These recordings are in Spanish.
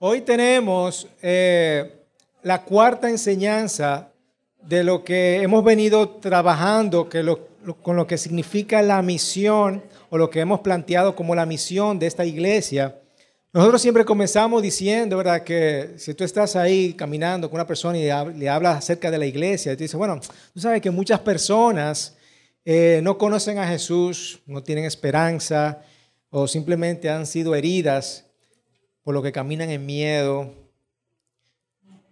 Hoy tenemos eh, la cuarta enseñanza de lo que hemos venido trabajando, que con lo que significa la misión o lo que hemos planteado como la misión de esta iglesia. Nosotros siempre comenzamos diciendo, ¿verdad?, que si tú estás ahí caminando con una persona y le hablas acerca de la iglesia, te dice, bueno, tú sabes que muchas personas eh, no conocen a Jesús, no tienen esperanza o simplemente han sido heridas por lo que caminan en miedo,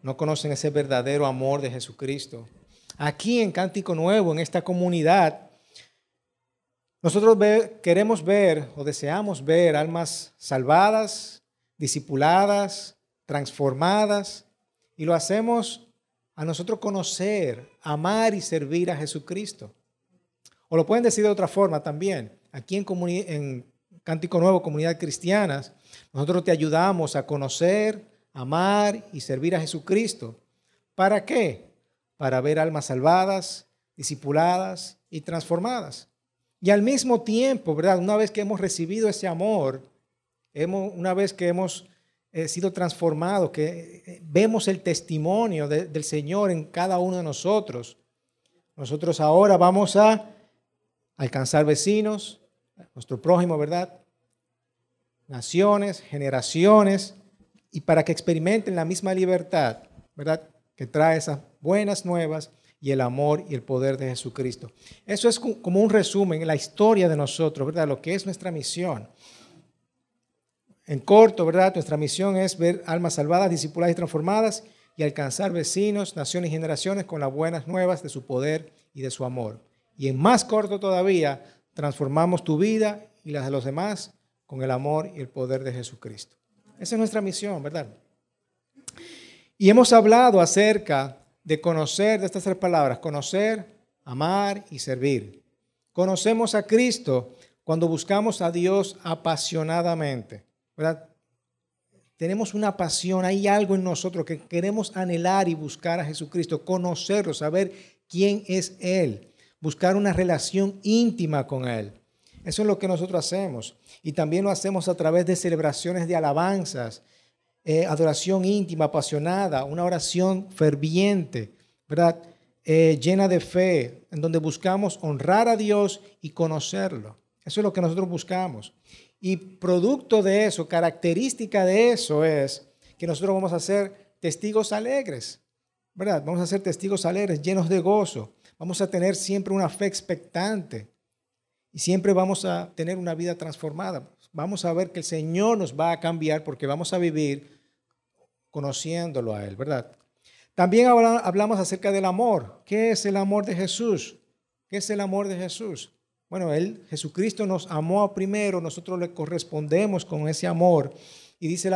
no conocen ese verdadero amor de Jesucristo. Aquí en Cántico Nuevo, en esta comunidad, nosotros queremos ver o deseamos ver almas salvadas, discipuladas, transformadas, y lo hacemos a nosotros conocer, amar y servir a Jesucristo. O lo pueden decir de otra forma también. Aquí en, Cántico Nuevo, Comunidad Cristianas, nosotros te ayudamos a conocer, amar y servir a Jesucristo. ¿Para qué? Para ver almas salvadas, discipuladas y transformadas. Y al mismo tiempo, ¿verdad? Una vez que hemos recibido ese amor, hemos, una vez que hemos eh, sido transformados, que eh, vemos el testimonio del Señor en cada uno de nosotros, nosotros ahora vamos a alcanzar vecinos, nuestro prójimo, ¿verdad? Naciones, generaciones, y para que experimenten la misma libertad, ¿verdad? Que trae esas buenas nuevas y el amor y el poder de Jesucristo. Eso es como un resumen en la historia de nosotros, ¿verdad? Lo que es nuestra misión. En corto, ¿verdad? Nuestra misión es ver almas salvadas, discipuladas y transformadas y alcanzar vecinos, naciones y generaciones con las buenas nuevas de su poder y de su amor. Y en más corto todavía, transformamos tu vida y las de los demás con el amor y el poder de Jesucristo. Esa es nuestra misión, ¿verdad? Y hemos hablado acerca de conocer, de estas tres palabras, conocer, amar y servir. Conocemos a Cristo cuando buscamos a Dios apasionadamente, ¿verdad? Tenemos una pasión, hay algo en nosotros que queremos anhelar y buscar a Jesucristo, conocerlo, saber quién es Él, buscar una relación íntima con Él. Eso es lo que nosotros hacemos. Y también lo hacemos a través de celebraciones de alabanzas, eh, adoración íntima, apasionada, una oración ferviente, ¿verdad? Eh, llena de fe, en donde buscamos honrar a Dios y conocerlo. Eso es lo que nosotros buscamos. Y producto de eso, característica de eso es que nosotros vamos a ser testigos alegres, ¿verdad? Vamos a ser testigos alegres, llenos de gozo. Vamos a tener siempre una fe expectante. Y siempre vamos a tener una vida transformada. Vamos a ver que el Señor nos va a cambiar porque vamos a vivir conociéndolo a Él, ¿verdad? También hablamos acerca del amor. ¿Qué es el amor de Jesús? ¿Qué es el amor de Jesús? Bueno, Él, Jesucristo nos amó primero, nosotros le correspondemos con ese amor. Y dice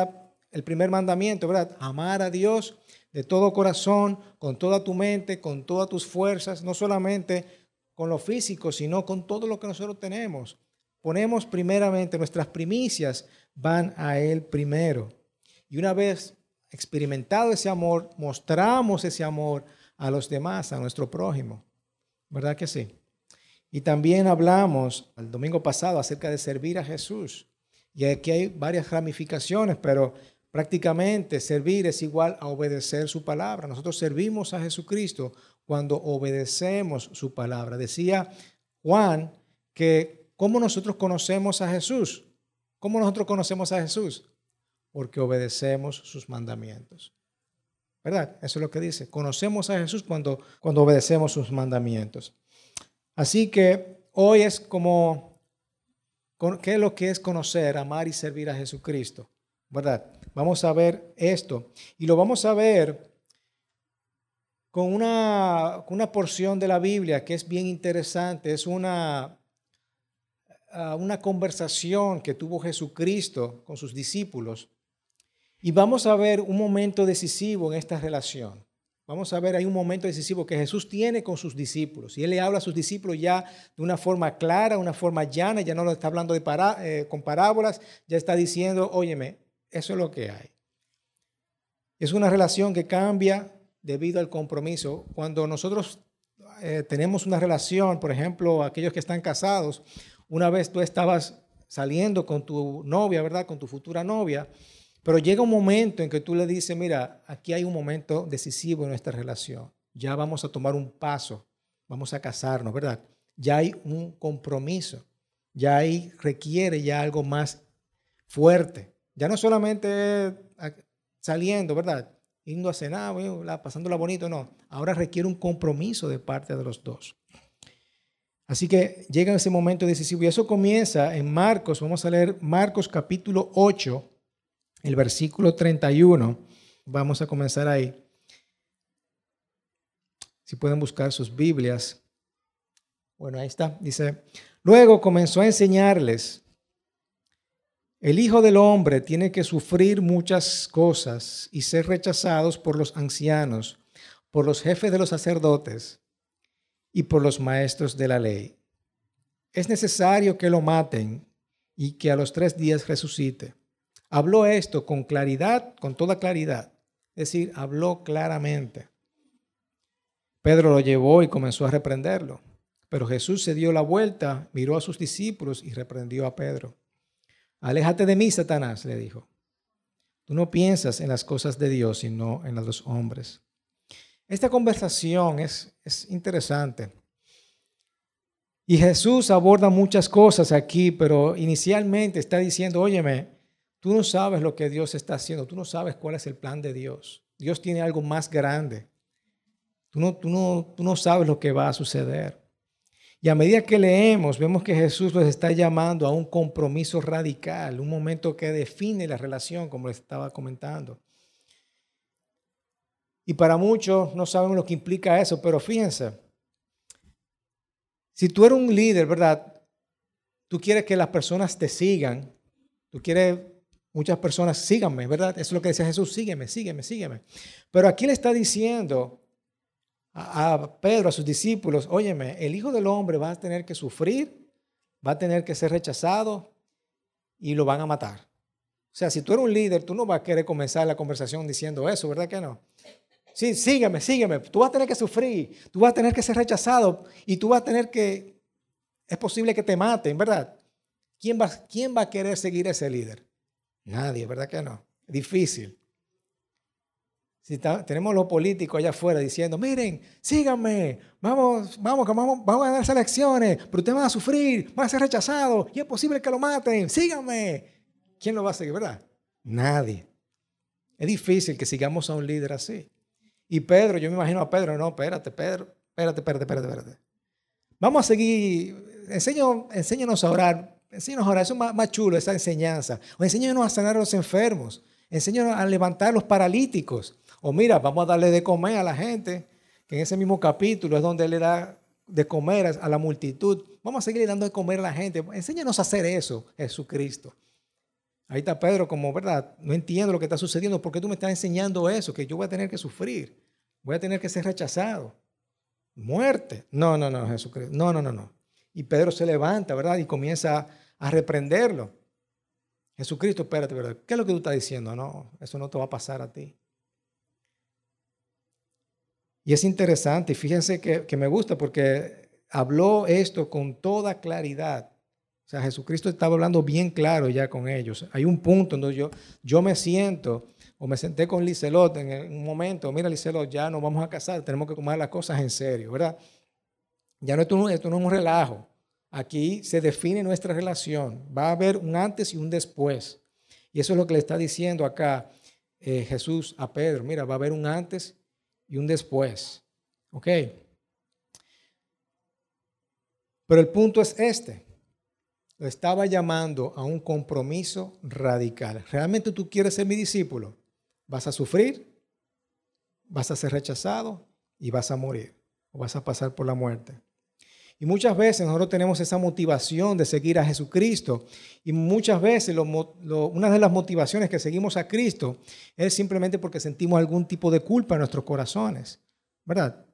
el primer mandamiento, ¿verdad? Amar a Dios de todo corazón, con toda tu mente, con todas tus fuerzas, no solamente con lo físico, sino con todo lo que nosotros tenemos. Ponemos primeramente nuestras primicias, van a Él primero. Y una vez experimentado ese amor, mostramos ese amor a los demás, a nuestro prójimo. ¿Verdad que sí? Y también hablamos el domingo pasado acerca de servir a Jesús. Y aquí hay varias ramificaciones, pero prácticamente servir es igual a obedecer su palabra. Nosotros servimos a Jesucristo cuando obedecemos su palabra. Decía Juan que cómo nosotros conocemos a Jesús. ¿Cómo nosotros conocemos a Jesús? Porque obedecemos sus mandamientos. ¿Verdad? Eso es lo que dice. Conocemos a Jesús cuando, cuando obedecemos sus mandamientos. Así que hoy es como, ¿qué es lo que es conocer, amar y servir a Jesucristo? ¿Verdad? Vamos a ver esto. Y lo vamos a ver con una, porción de la Biblia que es bien interesante. Es una, ah, una conversación que tuvo Jesucristo con sus discípulos. Y vamos a ver un momento decisivo en esta relación. Vamos a ver, hay un momento decisivo que Jesús tiene con sus discípulos. Y Él le habla a sus discípulos ya de una forma clara, una forma llana, ya no lo está hablando eh, con parábolas, ya está diciendo, óyeme, eso es lo que hay. Es una relación que cambia debido al compromiso. Cuando nosotros eh, tenemos una relación, por ejemplo, aquellos que están casados, una vez tú estabas saliendo con tu novia, ¿verdad? Con tu futura novia, Pero llega un momento en que tú le dices, mira, aquí hay un momento decisivo en nuestra relación. Ya vamos a tomar un paso, vamos a casarnos, ¿verdad? Ya hay un compromiso, ya ahí requiere ya algo más fuerte. Ya no solamente saliendo, ¿verdad? Yendo a cenar, pasándola bonito, no. Ahora requiere un compromiso de parte de los dos. Así que llega ese momento decisivo y eso comienza en Marcos, vamos a leer Marcos capítulo 8, el versículo 31. Vamos a comenzar ahí. Si pueden buscar sus Biblias. Bueno, ahí está. Dice, luego comenzó a enseñarles, el Hijo del Hombre tiene que sufrir muchas cosas y ser rechazados por los ancianos, por los jefes de los sacerdotes y por los maestros de la ley. Es necesario que lo maten y que a los tres días resucite. Habló esto con claridad, con toda claridad. Es decir, habló claramente. Pedro lo llevó y comenzó a reprenderlo. Pero Jesús se dio la vuelta, miró a sus discípulos y reprendió a Pedro. Aléjate de mí, Satanás, le dijo. Tú no piensas en las cosas de Dios, sino en las de los hombres. Esta conversación es, es interesante. Y Jesús aborda muchas cosas aquí, pero inicialmente está diciendo, óyeme, Tú no sabes lo que Dios está haciendo, tú no sabes cuál es el plan de Dios. Dios tiene algo más grande. Tú no, tú no, tú no sabes lo que va a suceder. Y a medida que leemos, vemos que Jesús nos está llamando a un compromiso radical, un momento que define la relación, como les estaba comentando. Y para muchos no sabemos lo que implica eso, pero fíjense, si tú eres un líder, ¿verdad? Tú quieres que las personas te sigan, tú quieres Muchas personas, síganme, ¿verdad? Eso es lo que decía Jesús, sígueme, sígueme, sígueme. Pero aquí le está diciendo a, Pedro, a sus discípulos, óyeme, el Hijo del Hombre va a tener que sufrir, va a tener que ser rechazado y lo van a matar. O sea, si tú eres un líder, tú no vas a querer comenzar la conversación diciendo eso, ¿verdad que no? Sí, sígueme, sígueme. Tú vas a tener que sufrir, tú vas a tener que ser rechazado y tú vas a tener que, es posible que te maten, ¿verdad? ¿Quién va, quién va a querer seguir ese líder? Nadie, ¿verdad que no? Difícil. Si tenemos los políticos allá afuera diciendo, miren, síganme, vamos, vamos, vamos, vamos a dar elecciones, pero ustedes van a sufrir, van a ser rechazados y es posible que lo maten, síganme. ¿Quién lo va a seguir, verdad? Nadie. Es difícil que sigamos a un líder así. Y Pedro, yo me imagino a Pedro, no, espérate, Pedro, espérate, espérate, espérate, espérate. Vamos a seguir, enséñanos a orar Enséñanos ahora, eso es más, chulo, esa enseñanza. O enséñanos a sanar a los enfermos. Enséñanos a levantar a los paralíticos. O mira, vamos a darle de comer a la gente, que en ese mismo capítulo es donde le da de comer a la multitud. Vamos a seguir dando de comer a la gente. Enséñanos a hacer eso, Jesucristo. Ahí está Pedro como, ¿verdad? No entiendo lo que está sucediendo. ¿Por qué tú me estás enseñando eso? Que yo voy a tener que sufrir. Voy a tener que ser rechazado. Muerte. No, no, no, Jesucristo. No, no, no, no. Y Pedro se levanta, ¿verdad? Y comienza a reprenderlo. Jesucristo, espérate, ¿verdad? ¿Qué es lo que tú estás diciendo? No, eso no te va a pasar a ti. Y es interesante, fíjense que, que me gusta porque habló esto con toda claridad. O sea, Jesucristo estaba hablando bien claro ya con ellos. Hay un punto donde yo, yo me siento, o me senté con Licelot en un momento, mira Licelot, ya nos vamos a casar, tenemos que tomar las cosas en serio, ¿verdad? Ya no, esto, esto no es un relajo. Aquí se define nuestra relación. Va a haber un antes y un después. Y eso es lo que le está diciendo acá eh, Jesús a Pedro. Mira, va a haber un antes y un después. ¿Ok? Pero el punto es este. Lo estaba llamando a un compromiso radical. ¿Realmente tú quieres ser mi discípulo? Vas a sufrir, vas a ser rechazado y vas a morir. O vas a pasar por la muerte. Y muchas veces nosotros tenemos esa motivación de seguir a Jesucristo. Y muchas veces una de las motivaciones que seguimos a Cristo es simplemente porque sentimos algún tipo de culpa en nuestros corazones. ¿Verdad?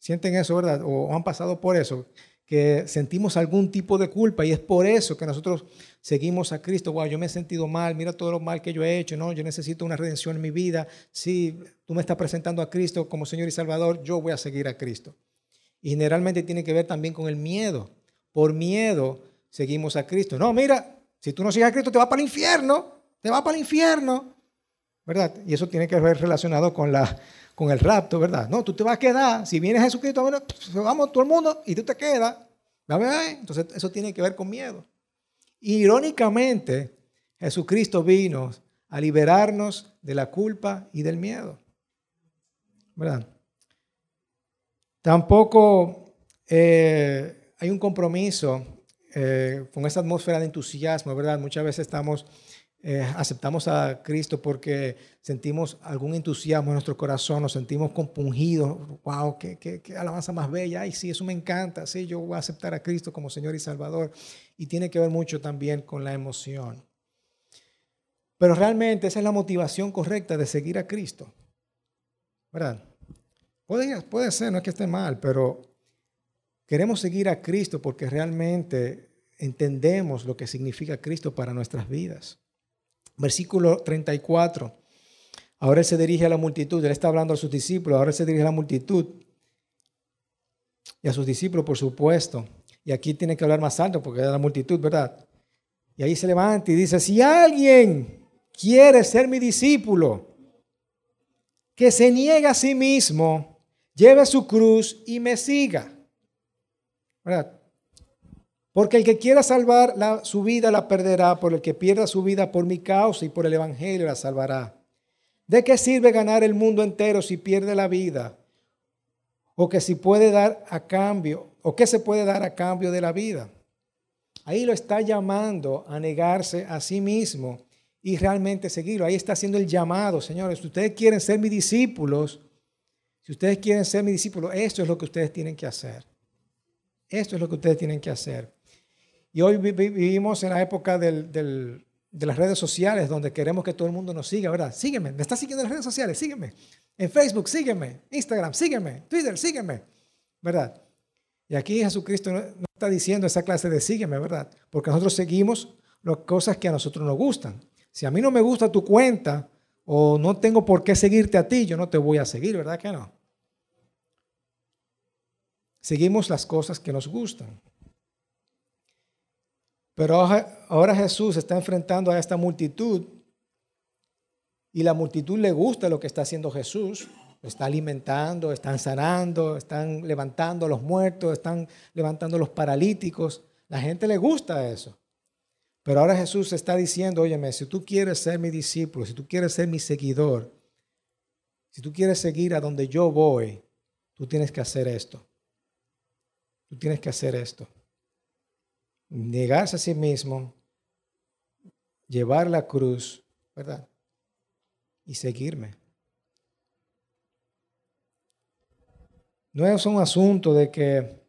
¿Sienten eso, verdad? O han pasado por eso, que sentimos algún tipo de culpa y es por eso que nosotros seguimos a Cristo. Wow, yo me he sentido mal, mira todo lo mal que yo he hecho, no, yo necesito una redención en mi vida. Si tú me estás presentando a Cristo como Señor y Salvador, yo voy a seguir a Cristo. Y generalmente tiene que ver también con el miedo. Por miedo seguimos a Cristo. No, mira, si tú no sigues a Cristo te vas para el infierno. te va para el infierno, ¿verdad? Y eso tiene que ver relacionado con, la, con el rapto, ¿verdad? No, tú te vas a quedar, si viene Jesucristo, bueno, pues, vamos todo el mundo y tú te quedas. Entonces eso tiene que ver con miedo. Irónicamente, Jesucristo vino a liberarnos de la culpa y del miedo. ¿Verdad? Tampoco eh, hay un compromiso eh, con esa atmósfera de entusiasmo, ¿verdad? Muchas veces eh, aceptamos a Cristo porque sentimos algún entusiasmo en nuestro corazón, nos sentimos compungidos, wow, qué, qué, qué alabanza más bella, ay, sí, eso me encanta, sí, yo voy a aceptar a Cristo como Señor y Salvador. Y tiene que ver mucho también con la emoción. Pero realmente esa es la motivación correcta de seguir a Cristo. ¿Verdad? Puede, ser, no es que esté mal, pero queremos seguir a Cristo porque realmente entendemos lo que significa Cristo para nuestras vidas. Versículo 34. Ahora él se dirige a la multitud, él está hablando a sus discípulos, ahora él se dirige a la multitud y a sus discípulos, por supuesto. Y aquí tiene que hablar más alto porque es la multitud, ¿verdad? Y ahí se levanta y dice, si alguien quiere ser mi discípulo, que se niegue a sí mismo, lleve su cruz y me siga. Porque el que quiera salvar su vida la perderá, por el que pierda su vida por mi causa y por el Evangelio la salvará. ¿De qué sirve ganar el mundo entero si pierde la vida? O que si puede dar a cambio, o qué se puede dar a cambio de la vida. Ahí lo está llamando a negarse a sí mismo y realmente seguirlo. Ahí está haciendo el llamado, señores. Ustedes quieren ser mis discípulos, si ustedes quieren ser mis discípulos, esto es lo que ustedes tienen que hacer. Esto es lo que ustedes tienen que hacer. Y hoy vivimos en la época de las redes sociales donde queremos que todo el mundo nos siga, ¿verdad? Sígueme, me está siguiendo en las redes sociales, sígueme. En Facebook, sígueme. Instagram, sígueme. Twitter, sígueme. ¿Verdad? Y aquí Jesucristo no está diciendo esa clase de sígueme, ¿verdad? Porque nosotros seguimos las cosas que a nosotros nos gustan. Si a mí no me gusta tu cuenta o no tengo por qué seguirte a ti, yo no te voy a seguir, ¿verdad que no? Seguimos las cosas que nos gustan. Pero ahora Jesús está enfrentando a esta multitud y la multitud le gusta lo que está haciendo Jesús. Está alimentando, están sanando, están levantando a los muertos, están levantando a los paralíticos. La gente le gusta eso. Pero ahora Jesús está diciendo, óyeme, si tú quieres ser mi discípulo, si tú quieres ser mi seguidor, si tú quieres seguir a donde yo voy, tú tienes que hacer esto. Tú tienes que hacer esto. Negarse a sí mismo, llevar la cruz, ¿verdad? Y seguirme. No es un asunto de que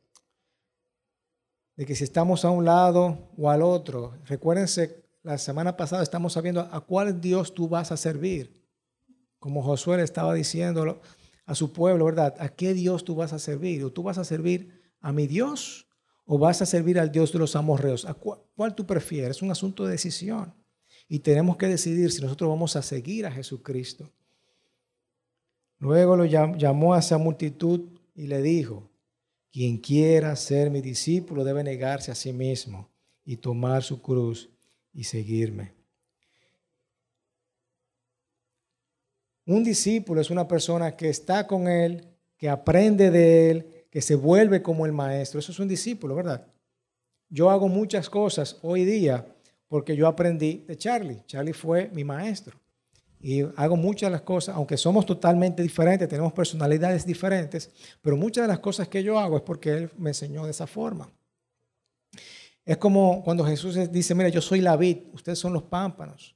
de que si estamos a un lado o al otro, recuérdense, la semana pasada estamos sabiendo a cuál Dios tú vas a servir. Como Josué le estaba diciendo a su pueblo, ¿verdad? ¿A qué Dios tú vas a servir? ¿O tú vas a servir a mi Dios o vas a servir al Dios de los amorreos? ¿A cuál, cuál tú prefieres? Es un asunto de decisión. Y tenemos que decidir si nosotros vamos a seguir a Jesucristo. Luego lo llamó a esa multitud y le dijo, quien quiera ser mi discípulo debe negarse a sí mismo y tomar su cruz y seguirme. Un discípulo es una persona que está con él, que aprende de él, que se vuelve como el maestro. Eso es un discípulo, ¿verdad? Yo hago muchas cosas hoy día porque yo aprendí de Charlie. Charlie fue mi maestro y hago muchas de las cosas, aunque somos totalmente diferentes, tenemos personalidades diferentes, pero muchas de las cosas que yo hago es porque Él me enseñó de esa forma. Es como cuando Jesús dice, mira, yo soy la vid, ustedes son los pámpanos.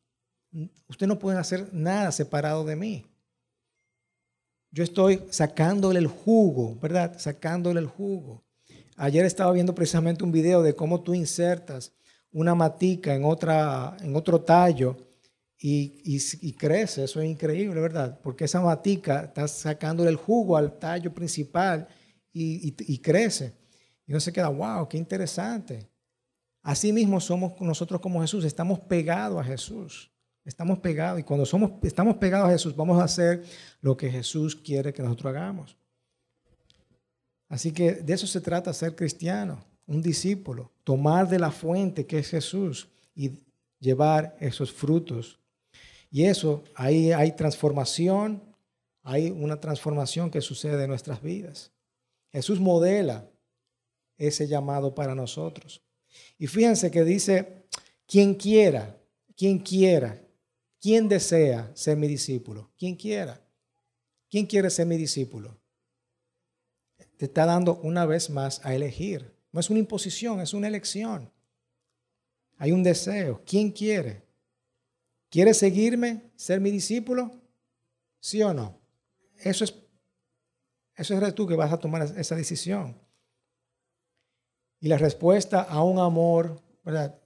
Ustedes no pueden hacer nada separado de mí. Yo estoy sacándole el jugo, ¿verdad? Sacándole el jugo. Ayer estaba viendo precisamente un video de cómo tú insertas una matica en, otra, en otro tallo y, crece, eso es increíble, ¿verdad? Porque esa matica está sacándole el jugo al tallo principal y, crece. Y uno se queda, wow, qué interesante. Así mismo somos nosotros como Jesús, estamos pegados a Jesús. Estamos pegados y cuando somos, estamos pegados a Jesús vamos a hacer lo que Jesús quiere que nosotros hagamos. Así que de eso se trata ser cristiano, un discípulo, tomar de la fuente que es Jesús y llevar esos frutos Y eso, ahí hay transformación, hay una transformación que sucede en nuestras vidas. Jesús modela ese llamado para nosotros. Y fíjense que dice, quien quiera, quien quiera, quien desea ser mi discípulo, quien quiera, quien quiere ser mi discípulo, te está dando una vez más a elegir. No es una imposición, es una elección. Hay un deseo. ¿Quién quiere? ¿Quiere seguirme, ser mi discípulo? ¿Sí o no? Eso es, eso eres tú que vas a tomar esa decisión. Y la respuesta a un amor ¿verdad?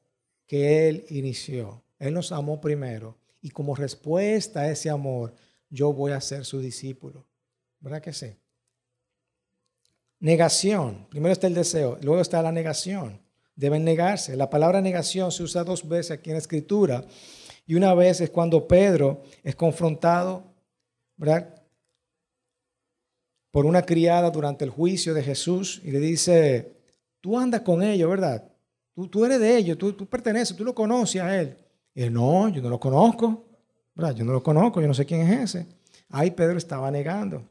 que Él inició. Él nos amó primero. Y como respuesta a ese amor, yo voy a ser su discípulo. ¿Verdad que sí? Negación. Primero está el deseo, luego está la negación. Deben negarse. La palabra negación se usa dos veces aquí en la escritura. Y una vez es cuando Pedro es confrontado, ¿verdad? Por una criada durante el juicio de Jesús y le dice, tú andas con ellos, ¿verdad? Tú, eres de ellos, tú, tú, perteneces, tú lo conoces a él. Y él, no, yo no lo conozco, ¿verdad? Yo no lo conozco, yo no sé quién es ese. Ahí Pedro estaba negando.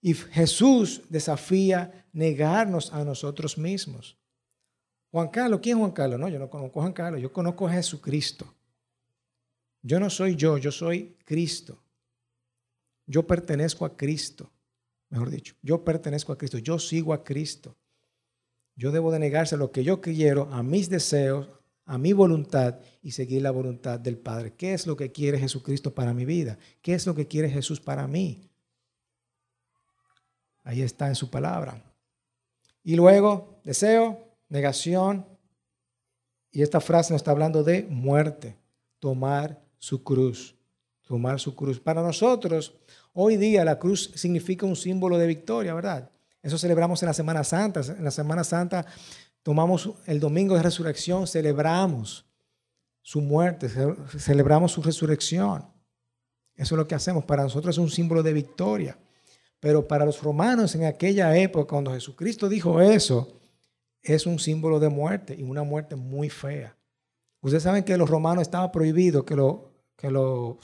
Y Jesús desafía negarnos a nosotros mismos. Juan Carlos, ¿quién es Juan Carlos? No, yo no conozco a Juan Carlos, yo conozco a Jesucristo. Yo no soy yo, yo soy Cristo. Yo pertenezco a Cristo, mejor dicho, yo pertenezco a Cristo, yo sigo a Cristo. Yo debo de negarse a lo que yo quiero, a mis deseos, a mi voluntad y seguir la voluntad del Padre. ¿Qué es lo que quiere Jesucristo para mi vida? ¿Qué es lo que quiere Jesús para mí? Ahí está en su palabra. Y luego, deseo, negación. Y esta frase nos está hablando de muerte, tomar su cruz, tomar su cruz. Para nosotros, hoy día la cruz significa un símbolo de victoria, ¿verdad? Eso celebramos en la Semana Santa. En la Semana Santa tomamos el domingo de resurrección, celebramos su muerte, celebramos su resurrección. Eso es lo que hacemos. Para nosotros es un símbolo de victoria. Pero para los romanos en aquella época, cuando Jesucristo dijo eso, es un símbolo de muerte y una muerte muy fea. Ustedes saben que los romanos estaba prohibido que lo, que lo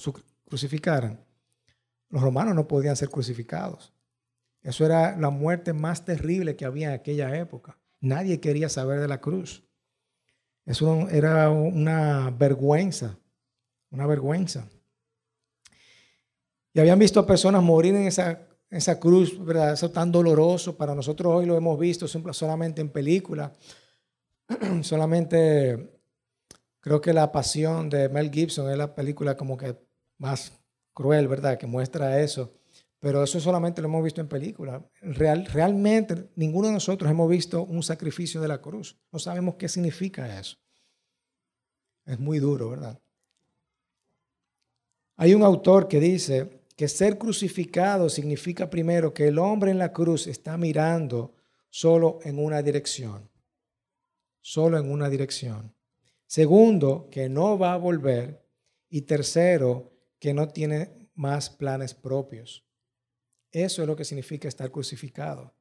crucificaran. Los romanos no podían ser crucificados. Eso era la muerte más terrible que había en aquella época. Nadie quería saber de la cruz. Eso era una vergüenza, una vergüenza. Y habían visto a personas morir en esa, esa cruz, ¿verdad? Eso tan doloroso. Para nosotros hoy lo hemos visto solamente en películas. solamente creo que La Pasión de Mel Gibson es la película como que más cruel, ¿verdad? Que muestra eso. Pero eso solamente lo hemos visto en películas. Real, realmente ninguno de nosotros hemos visto un sacrificio de la cruz. No sabemos qué significa eso. Es muy duro, ¿verdad? Hay un autor que dice que ser crucificado significa primero que el hombre en la cruz está mirando solo en una dirección. Solo en una dirección. Segundo, que no va a volver. Y tercero, que no tiene más planes propios. Eso es lo que significa estar crucificado.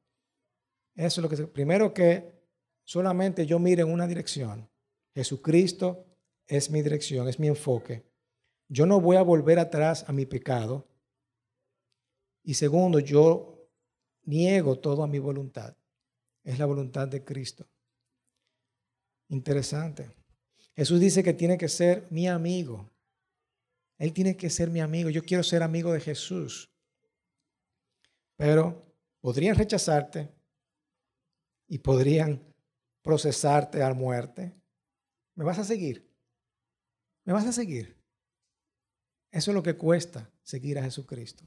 Eso es lo que primero que solamente yo mire en una dirección. Jesucristo es mi dirección, es mi enfoque. Yo no voy a volver atrás a mi pecado. Y segundo, yo niego todo a mi voluntad. Es la voluntad de Cristo. Interesante. Jesús dice que tiene que ser mi amigo. Él tiene que ser mi amigo. Yo quiero ser amigo de Jesús. Pero podrían rechazarte y podrían procesarte a muerte. ¿Me vas a seguir? ¿Me vas a seguir? Eso es lo que cuesta seguir a Jesucristo.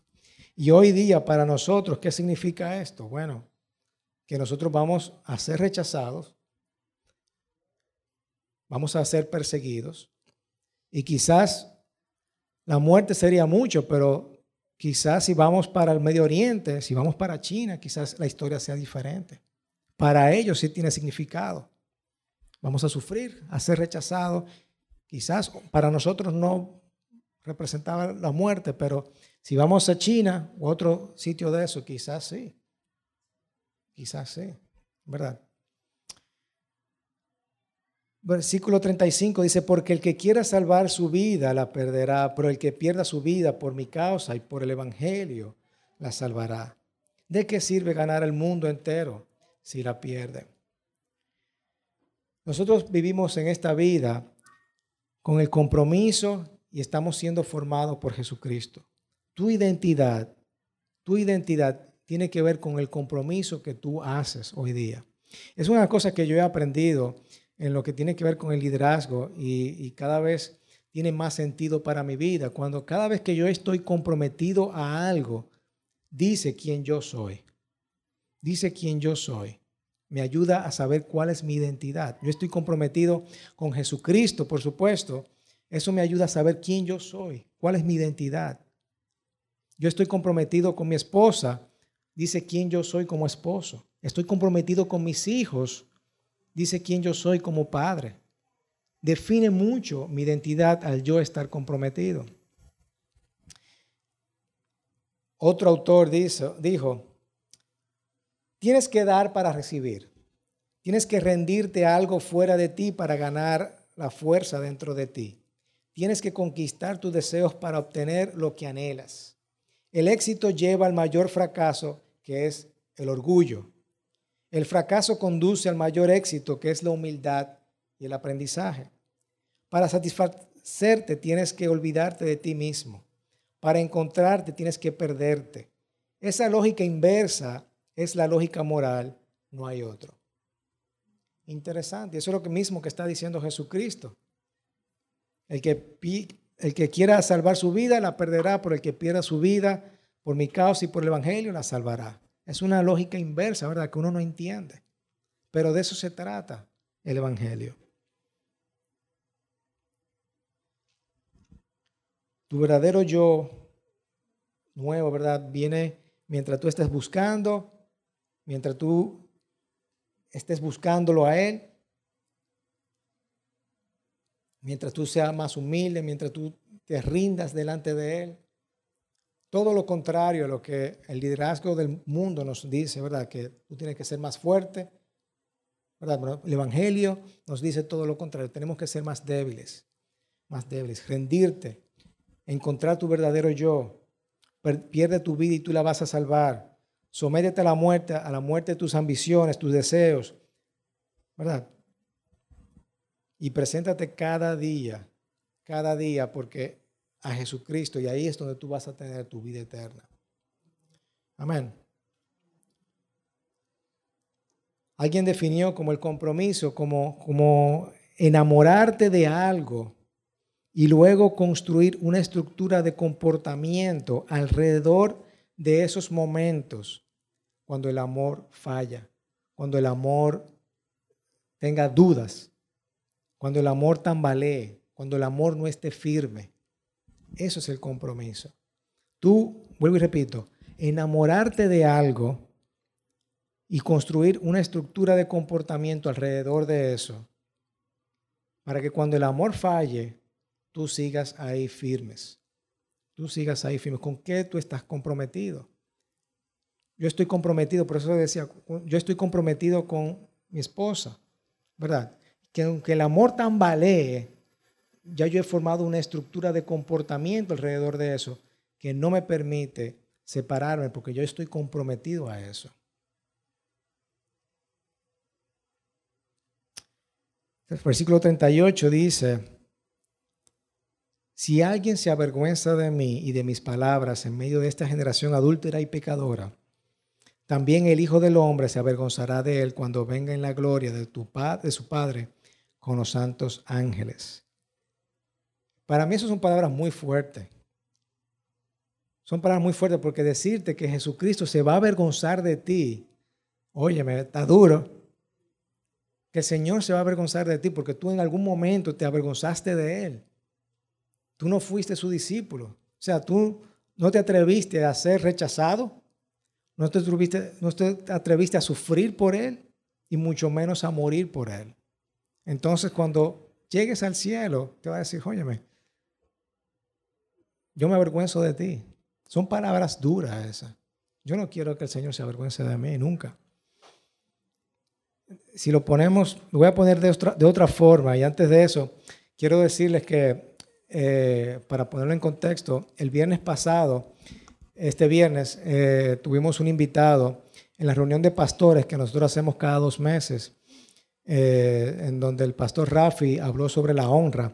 Y hoy día para nosotros, ¿qué significa esto? Bueno, que nosotros vamos a ser rechazados, vamos a ser perseguidos y quizás la muerte sería mucho, pero Quizás si vamos para el Medio Oriente, si vamos para China, quizás la historia sea diferente. Para ellos sí tiene significado. Vamos a sufrir, a ser rechazados. Quizás para nosotros no representaba la muerte, pero si vamos a China u otro sitio de eso, quizás sí. Quizás sí, ¿verdad? Versículo 35 dice, porque el que quiera salvar su vida la perderá, pero el que pierda su vida por mi causa y por el Evangelio la salvará. ¿De qué sirve ganar el mundo entero si la pierde? Nosotros vivimos en esta vida con el compromiso y estamos siendo formados por Jesucristo. Tu identidad, tu identidad tiene que ver con el compromiso que tú haces hoy día. Es una cosa que yo he aprendido en lo que tiene que ver con el liderazgo y, cada vez tiene más sentido para mi vida. Cuando cada vez que yo estoy comprometido a algo, dice quién yo soy. Dice quién yo soy. Me ayuda a saber cuál es mi identidad. Yo estoy comprometido con Jesucristo, por supuesto. Eso me ayuda a saber quién yo soy, cuál es mi identidad. Yo estoy comprometido con mi esposa. Dice quién yo soy como esposo. Estoy comprometido con mis hijos dice quién yo soy como padre. Define mucho mi identidad al yo estar comprometido. Otro autor dijo, tienes que dar para recibir. Tienes que rendirte algo fuera de ti para ganar la fuerza dentro de ti. Tienes que conquistar tus deseos para obtener lo que anhelas. El éxito lleva al mayor fracaso, que es el orgullo. El fracaso conduce al mayor éxito, que es la humildad y el aprendizaje. Para satisfacerte tienes que olvidarte de ti mismo. Para encontrarte tienes que perderte. Esa lógica inversa es la lógica moral, no hay otro. Interesante, eso es lo mismo que está diciendo Jesucristo. El que, el que quiera salvar su vida la perderá, pero el que pierda su vida por mi causa y por el Evangelio la salvará. Es una lógica inversa, ¿verdad? Que uno no entiende. Pero de eso se trata el Evangelio. Tu verdadero yo nuevo, ¿verdad? Viene mientras tú estés buscando, mientras tú estés buscándolo a Él, mientras tú seas más humilde, mientras tú te rindas delante de Él. Todo lo contrario a lo que el liderazgo del mundo nos dice, ¿verdad? Que tú tienes que ser más fuerte, ¿verdad? el Evangelio nos dice todo lo contrario. Tenemos que ser más débiles, más débiles, rendirte, encontrar tu verdadero yo. Pierde tu vida y tú la vas a salvar. Sométete a la muerte, a la muerte de tus ambiciones, tus deseos, ¿verdad? Y preséntate cada día, cada día, porque a Jesucristo y ahí es donde tú vas a tener tu vida eterna. Amén. Alguien definió como el compromiso, como, como enamorarte de algo y luego construir una estructura de comportamiento alrededor de esos momentos cuando el amor falla, cuando el amor tenga dudas, cuando el amor tambalee, cuando el amor no esté firme. Eso es el compromiso. Tú, vuelvo y repito, enamorarte de algo y construir una estructura de comportamiento alrededor de eso, para que cuando el amor falle, tú sigas ahí firmes. Tú sigas ahí firmes. ¿Con qué tú estás comprometido? Yo estoy comprometido, por eso decía, yo estoy comprometido con mi esposa, ¿verdad? Que aunque el amor tambalee, ya yo he formado una estructura de comportamiento alrededor de eso que no me permite separarme porque yo estoy comprometido a eso. El versículo 38 dice, si alguien se avergüenza de mí y de mis palabras en medio de esta generación adúltera y pecadora, también el Hijo del Hombre se avergonzará de él cuando venga en la gloria de, tu, de su Padre con los santos ángeles. Para mí eso son palabras muy fuertes. Son palabras muy fuertes porque decirte que Jesucristo se va a avergonzar de ti, óyeme, está duro. Que el Señor se va a avergonzar de ti porque tú en algún momento te avergonzaste de Él. Tú no fuiste su discípulo. O sea, tú no te atreviste a ser rechazado, no te atreviste, no te atreviste a sufrir por Él y mucho menos a morir por Él. Entonces, cuando llegues al cielo, te va a decir, óyeme, yo me avergüenzo de ti. Son palabras duras esas. Yo no quiero que el Señor se avergüence de mí nunca. si lo ponemos, lo voy a poner de otra, de otra forma y antes de eso, quiero decirles que, eh, para ponerlo en contexto, el viernes pasado, este viernes, eh, tuvimos un invitado en la reunión de pastores que nosotros hacemos cada dos meses, eh, en donde el pastor Rafi habló sobre la honra.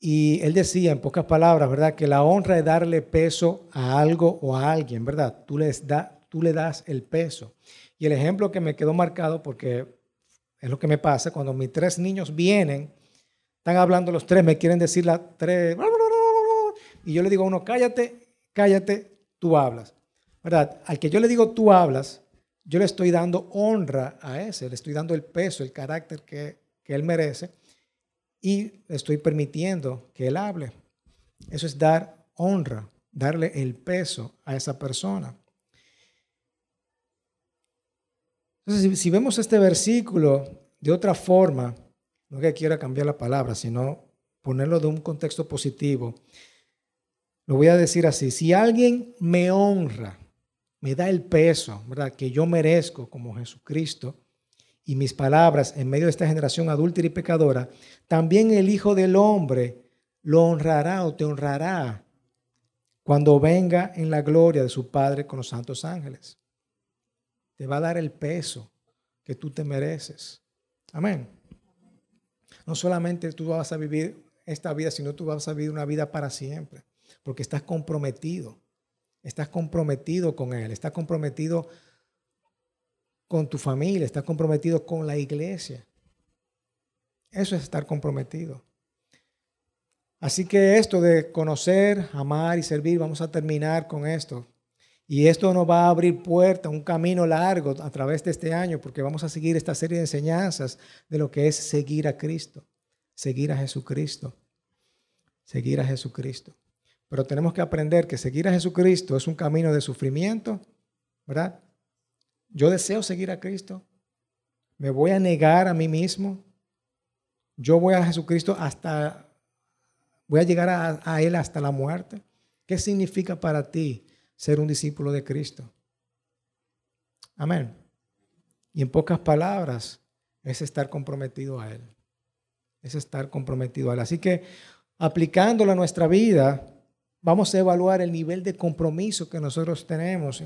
Y él decía, en pocas palabras, ¿verdad? Que la honra es darle peso a algo o a alguien, ¿verdad? Tú, les da, tú le das el peso. Y el ejemplo que me quedó marcado, porque es lo que me pasa, cuando mis tres niños vienen, están hablando los tres, me quieren decir las tres, y yo le digo a uno, cállate, cállate, tú hablas. ¿Verdad? Al que yo le digo, tú hablas, yo le estoy dando honra a ese, le estoy dando el peso, el carácter que, que él merece y le estoy permitiendo que él hable. Eso es dar honra, darle el peso a esa persona. Entonces, si, vemos este versículo de otra forma, no que quiera cambiar la palabra, sino ponerlo de un contexto positivo, lo voy a decir así, si alguien me honra, me da el peso, ¿verdad? Que yo merezco como Jesucristo y mis palabras en medio de esta generación adúltera y pecadora, también el Hijo del Hombre lo honrará o te honrará cuando venga en la gloria de su Padre con los santos ángeles te va a dar el peso que tú te mereces. Amén. No solamente tú vas a vivir esta vida, sino tú vas a vivir una vida para siempre, porque estás comprometido. Estás comprometido con Él, estás comprometido con tu familia, estás comprometido con la iglesia. Eso es estar comprometido. Así que esto de conocer, amar y servir, vamos a terminar con esto. Y esto nos va a abrir puerta, un camino largo a través de este año, porque vamos a seguir esta serie de enseñanzas de lo que es seguir a Cristo, seguir a Jesucristo, seguir a Jesucristo. Pero tenemos que aprender que seguir a Jesucristo es un camino de sufrimiento, ¿verdad? Yo deseo seguir a Cristo. Me voy a negar a mí mismo. Yo voy a Jesucristo hasta, voy a llegar a, a Él hasta la muerte. ¿Qué significa para ti ser un discípulo de Cristo. Amén. Y en pocas palabras, es estar comprometido a Él. Es estar comprometido a Él. Así que aplicándolo a nuestra vida, vamos a evaluar el nivel de compromiso que nosotros tenemos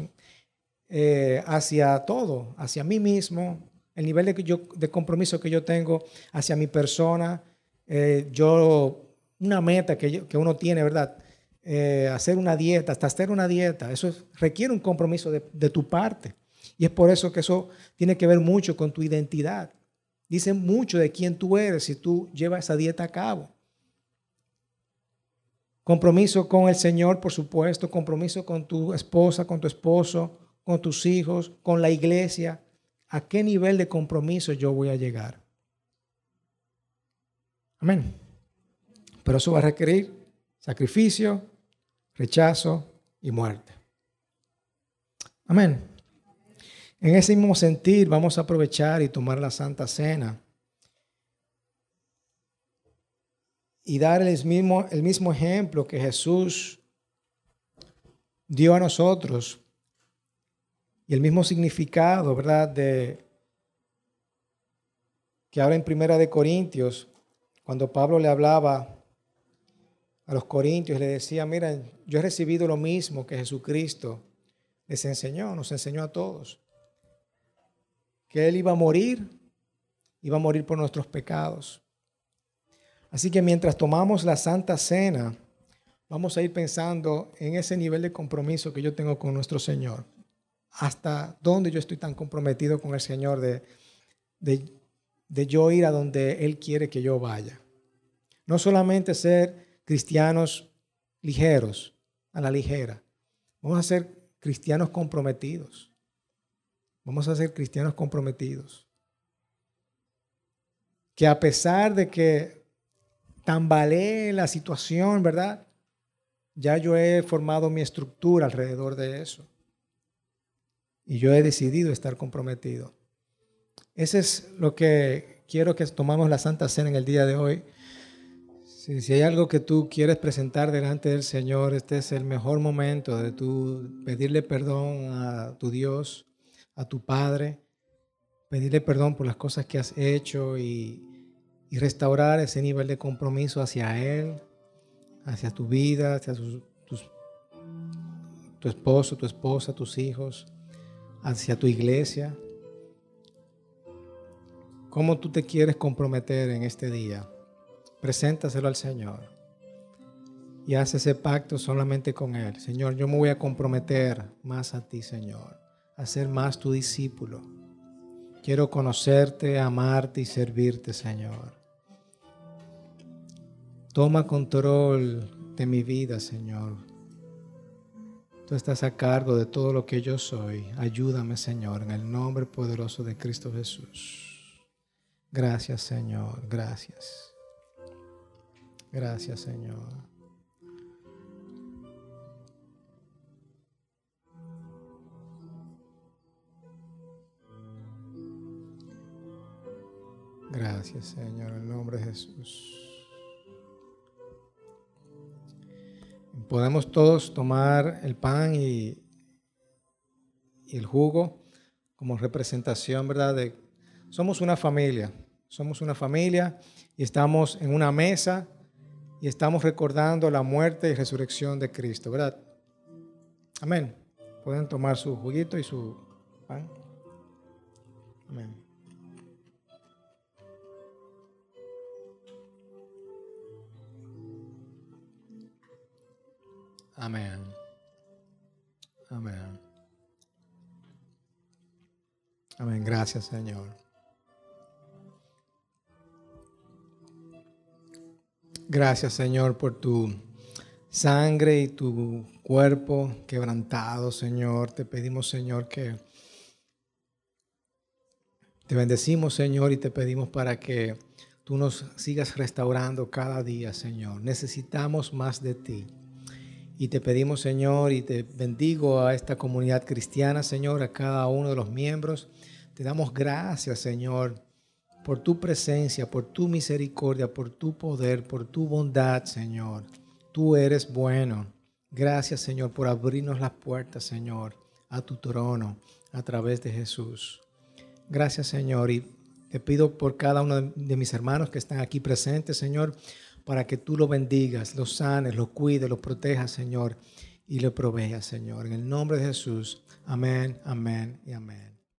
eh, hacia todo, hacia mí mismo, el nivel de, compromiso que yo tengo hacia mi persona. Eh, yo, una meta que, que uno tiene, ¿verdad? Eh, hacer una dieta, hasta hacer una dieta, eso requiere un compromiso de, de tu parte. Y es por eso que eso tiene que ver mucho con tu identidad. Dice mucho de quién tú eres si tú llevas esa dieta a cabo. Compromiso con el Señor, por supuesto, compromiso con tu esposa, con tu esposo, con tus hijos, con la iglesia. ¿A qué nivel de compromiso yo voy a llegar? Amén. Pero eso va a requerir sacrificio, rechazo y muerte. Amén. En ese mismo sentir vamos a aprovechar y tomar la Santa Cena y dar el mismo, el mismo ejemplo que Jesús dio a nosotros y el mismo significado, ¿verdad? De que ahora en Primera de Corintios, cuando Pablo le hablaba a los corintios le decía, miren, yo he recibido lo mismo que Jesucristo les enseñó, nos enseñó a todos, que Él iba a morir, iba a morir por nuestros pecados. Así que mientras tomamos la Santa Cena, vamos a ir pensando en ese nivel de compromiso que yo tengo con nuestro Señor. Hasta dónde yo estoy tan comprometido con el Señor de, de, de yo ir a donde Él quiere que yo vaya. No solamente ser cristianos ligeros, a la ligera. Vamos a ser cristianos comprometidos. Vamos a ser cristianos comprometidos. Que a pesar de que tambalee la situación, ¿verdad? Ya yo he formado mi estructura alrededor de eso. Y yo he decidido estar comprometido. Ese es lo que quiero que tomamos la Santa Cena en el día de hoy si hay algo que tú quieres presentar delante del Señor, este es el mejor momento de tú pedirle perdón a tu Dios, a tu Padre, pedirle perdón por las cosas que has hecho y, restaurar ese nivel de compromiso hacia Él, hacia tu vida, hacia tu esposo, tu esposa, tus hijos, hacia tu iglesia. ¿Cómo tú te quieres comprometer en este día? Preséntaselo al Señor y haz ese pacto solamente con Él. Señor, yo me voy a comprometer más a ti, Señor, a ser más tu discípulo. Quiero conocerte, amarte y servirte, Señor. Toma control de mi vida, Señor. Tú estás a cargo de todo lo que yo soy. Ayúdame, Señor, en el nombre poderoso de Cristo Jesús. Gracias, Señor. Gracias. Gracias, Señor. Gracias, Señor, en el nombre de Jesús. Podemos todos tomar el pan y, el jugo como representación, ¿verdad? Somos una familia, somos una familia y estamos en una mesa y estamos recordando la muerte y resurrección de Cristo, ¿verdad? Amén. Pueden tomar su juguito y su pan. Amén. Amén. Amén. Amén. Gracias, Señor. Gracias, Señor, por tu sangre y tu cuerpo quebrantado, Señor. Te pedimos, Señor, que te bendecimos, Señor, y te pedimos para que tú nos sigas restaurando cada día, Señor. Necesitamos más de ti. Y te pedimos, Señor, y te bendigo a esta comunidad cristiana, Señor, a cada uno de los miembros. Te damos gracias, Señor, por tu presencia, por tu misericordia, por tu poder, por tu bondad, Señor. Tú eres bueno. Gracias, Señor, por abrirnos las puertas, Señor, a tu trono a través de Jesús. Gracias, Señor, y te pido por cada uno de mis hermanos que están aquí presentes, Señor, para que tú lo bendigas, lo sanes, lo cuides, lo protejas, Señor, y lo proveas, Señor. En el nombre de Jesús. Amén, amén y amén.